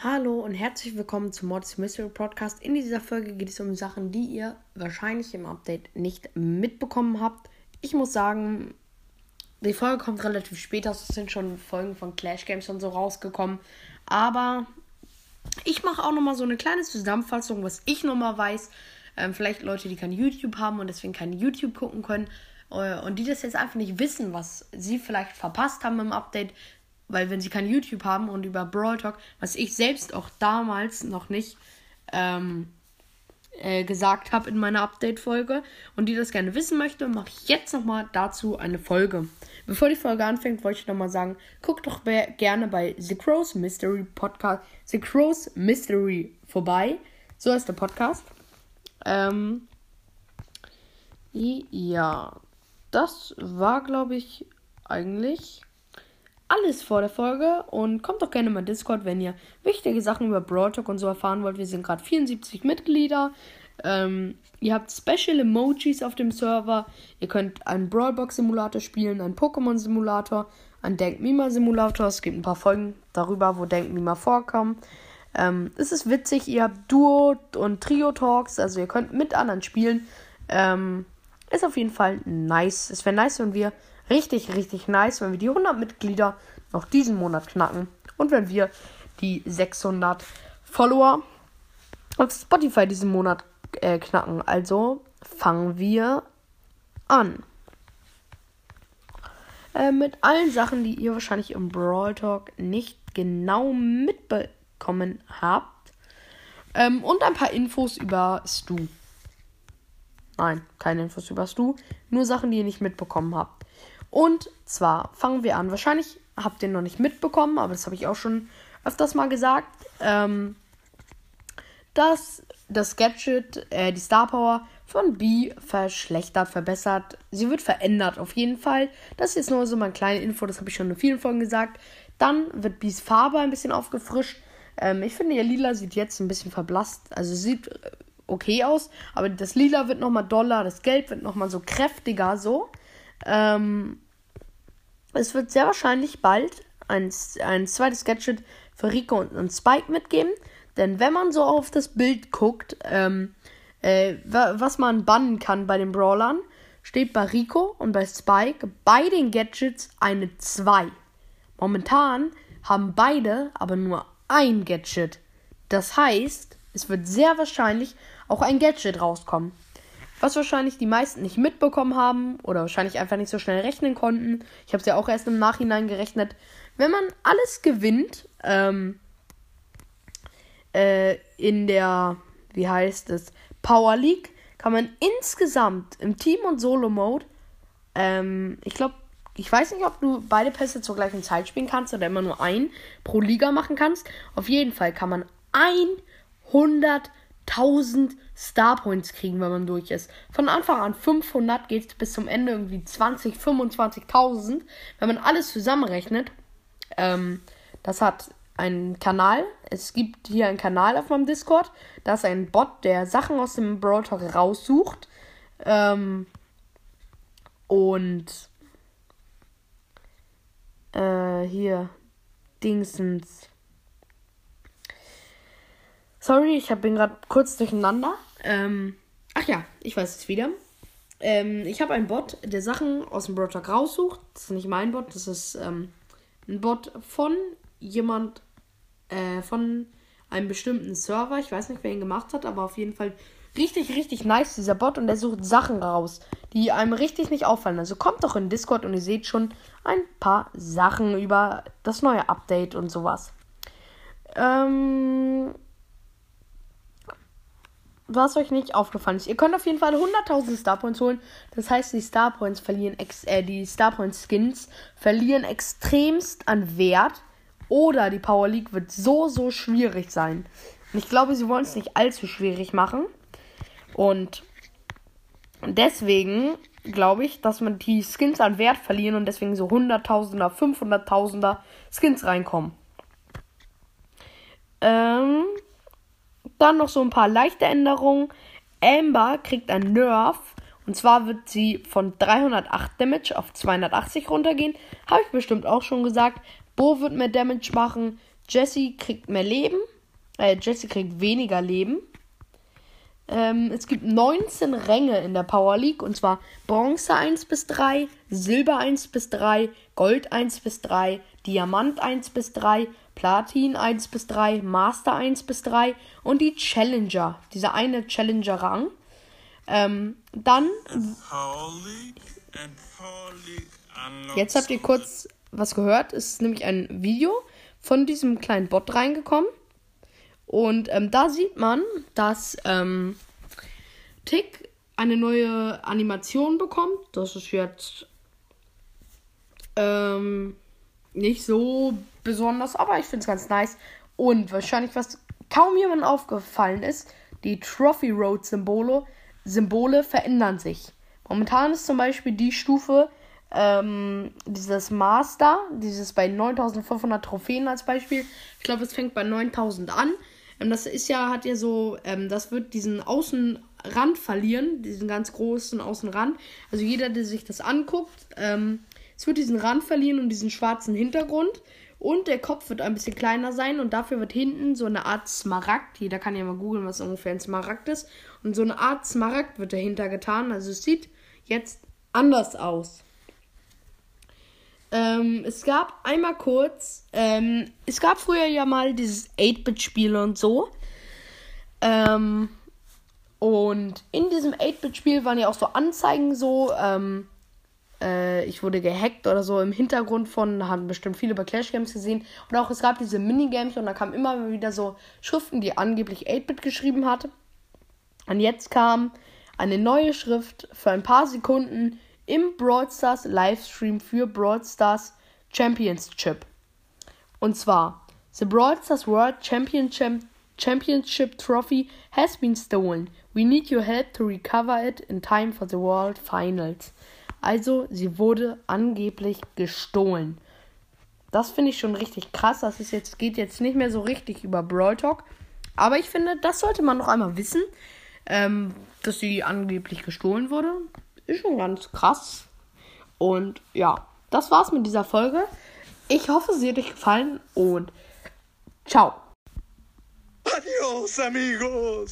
Hallo und herzlich willkommen zum Mods Mystery Podcast. In dieser Folge geht es um Sachen, die ihr wahrscheinlich im Update nicht mitbekommen habt. Ich muss sagen, die Folge kommt relativ spät aus. Es sind schon Folgen von Clash Games und so rausgekommen. Aber ich mache auch nochmal so eine kleine Zusammenfassung, was ich nochmal weiß. Ähm, vielleicht Leute, die kein YouTube haben und deswegen kein YouTube gucken können. Äh, und die das jetzt einfach nicht wissen, was sie vielleicht verpasst haben im Update. Weil wenn sie kein YouTube haben und über Brawl Talk, was ich selbst auch damals noch nicht ähm, äh, gesagt habe in meiner Update-Folge und die das gerne wissen möchte, mache ich jetzt nochmal dazu eine Folge. Bevor die Folge anfängt, wollte ich nochmal sagen, guckt doch gerne bei The Crows Mystery Podcast, The Crows Mystery vorbei. So ist der Podcast. Ähm, ja, das war, glaube ich, eigentlich alles vor der Folge und kommt doch gerne mal Discord, wenn ihr wichtige Sachen über Brawl Talk und so erfahren wollt. Wir sind gerade 74 Mitglieder. Ähm, ihr habt Special Emojis auf dem Server. Ihr könnt einen Brawlbox Simulator spielen, einen Pokémon Simulator, einen Denk Mima Simulator. Es gibt ein paar Folgen darüber, wo Denk Mima vorkommen. Ähm, es ist witzig, ihr habt Duo und Trio Talks, also ihr könnt mit anderen spielen. Ähm, ist auf jeden Fall nice. Es wäre nice, wenn wir richtig, richtig nice, wenn wir die 100 Mitglieder noch diesen Monat knacken. Und wenn wir die 600 Follower auf Spotify diesen Monat äh, knacken. Also fangen wir an. Äh, mit allen Sachen, die ihr wahrscheinlich im Brawl Talk nicht genau mitbekommen habt. Ähm, und ein paar Infos über Stu. Nein, keine Infos über Stu. Nur Sachen, die ihr nicht mitbekommen habt. Und zwar fangen wir an. Wahrscheinlich habt ihr noch nicht mitbekommen, aber das habe ich auch schon öfters mal gesagt. Ähm, dass das Gadget, äh, die Star Power von B verschlechtert, verbessert. Sie wird verändert auf jeden Fall. Das ist jetzt nur so mal eine kleine Info, das habe ich schon in vielen Folgen gesagt. Dann wird Bs Farbe ein bisschen aufgefrischt. Ähm, ich finde, ihr Lila sieht jetzt ein bisschen verblasst. Also sieht äh, okay aus, aber das Lila wird nochmal doller, das Gelb wird nochmal so kräftiger so. Ähm, es wird sehr wahrscheinlich bald ein, ein zweites Gadget für Rico und, und Spike mitgeben. Denn wenn man so auf das Bild guckt, ähm, äh, was man bannen kann bei den Brawlern, steht bei Rico und bei Spike bei den Gadgets eine 2. Momentan haben beide aber nur ein Gadget. Das heißt, es wird sehr wahrscheinlich auch ein Gadget rauskommen. Was wahrscheinlich die meisten nicht mitbekommen haben oder wahrscheinlich einfach nicht so schnell rechnen konnten. Ich habe es ja auch erst im Nachhinein gerechnet. Wenn man alles gewinnt, ähm, äh, in der, wie heißt es, Power League, kann man insgesamt im Team- und Solo-Mode, ähm, ich glaube, ich weiß nicht, ob du beide Pässe zur gleichen Zeit spielen kannst oder immer nur ein pro Liga machen kannst. Auf jeden Fall kann man 100 1000 Star Points kriegen, wenn man durch ist. Von Anfang an 500 geht es bis zum Ende irgendwie 20, 25.000. Wenn man alles zusammenrechnet, ähm, das hat einen Kanal. Es gibt hier einen Kanal auf meinem Discord. Da ist ein Bot, der Sachen aus dem Brawl Talk raussucht. Ähm, und äh, hier Dingsens. Sorry, ich bin gerade kurz durcheinander. Ähm, ach ja, ich weiß es wieder. Ähm, ich habe einen Bot, der Sachen aus dem Brotalk raussucht. Das ist nicht mein Bot, das ist ähm, ein Bot von jemand, äh, von einem bestimmten Server. Ich weiß nicht, wer ihn gemacht hat, aber auf jeden Fall richtig, richtig nice, dieser Bot. Und der sucht Sachen raus, die einem richtig nicht auffallen. Also kommt doch in Discord und ihr seht schon ein paar Sachen über das neue Update und sowas. Ähm, was euch nicht aufgefallen ist. Ihr könnt auf jeden Fall 100.000 Star Points holen. Das heißt, die Star Points verlieren, ex äh, die Star Skins verlieren extremst an Wert. Oder die Power League wird so, so schwierig sein. Und ich glaube, sie wollen es nicht allzu schwierig machen. Und deswegen glaube ich, dass man die Skins an Wert verlieren und deswegen so 100.000er, 500.000er Skins reinkommen. Ähm, dann noch so ein paar leichte Änderungen. Amber kriegt ein Nerf. Und zwar wird sie von 308 Damage auf 280 runtergehen. Habe ich bestimmt auch schon gesagt. Bo wird mehr Damage machen. Jesse kriegt mehr Leben. Äh, Jesse kriegt weniger Leben. Ähm, es gibt 19 Ränge in der Power League. Und zwar Bronze 1 bis 3, Silber 1 bis 3, Gold 1 bis 3, Diamant 1 bis 3, Platin 1 bis 3, Master 1 bis 3 und die Challenger. Dieser eine Challenger-Rang. Ähm, dann. Jetzt habt ihr kurz was gehört. Es ist nämlich ein Video von diesem kleinen Bot reingekommen. Und ähm, da sieht man, dass ähm, Tick eine neue Animation bekommt. Das ist jetzt ähm, nicht so besonders, aber ich finde es ganz nice. Und wahrscheinlich, was kaum jemandem aufgefallen ist, die Trophy Road Symbole, Symbole verändern sich. Momentan ist zum Beispiel die Stufe, ähm, dieses Master, dieses bei 9500 Trophäen als Beispiel. Ich glaube, es fängt bei 9000 an. Ähm, das ist ja, hat ja so, ähm, das wird diesen Außenrand verlieren, diesen ganz großen Außenrand. Also jeder, der sich das anguckt, ähm, es wird diesen Rand verlieren und diesen schwarzen Hintergrund. Und der Kopf wird ein bisschen kleiner sein und dafür wird hinten so eine Art Smaragd. Jeder kann ja mal googeln, was ungefähr ein Smaragd ist. Und so eine Art Smaragd wird dahinter getan. Also es sieht jetzt anders aus. Ähm, es gab einmal kurz, ähm, es gab früher ja mal dieses 8-Bit-Spiel und so. Ähm, und in diesem 8-Bit-Spiel waren ja auch so Anzeigen so, ähm, äh, ich wurde gehackt oder so im Hintergrund von, haben bestimmt viele bei Clash Games gesehen. Und auch es gab diese Minigames und da kamen immer wieder so Schriften, die angeblich 8-Bit geschrieben hatte. Und jetzt kam eine neue Schrift für ein paar Sekunden im Brawl Stars Livestream für Brawl Stars Championship. Und zwar, The Brawl Stars World Championship, Championship Trophy has been stolen. We need your help to recover it in time for the World Finals. Also, sie wurde angeblich gestohlen. Das finde ich schon richtig krass. Das ist jetzt, geht jetzt nicht mehr so richtig über Brawl Talk. Aber ich finde, das sollte man noch einmal wissen. Ähm, dass sie angeblich gestohlen wurde. Ist schon ganz krass. Und ja, das war's mit dieser Folge. Ich hoffe, sie hat euch gefallen und ciao. Adios, amigos.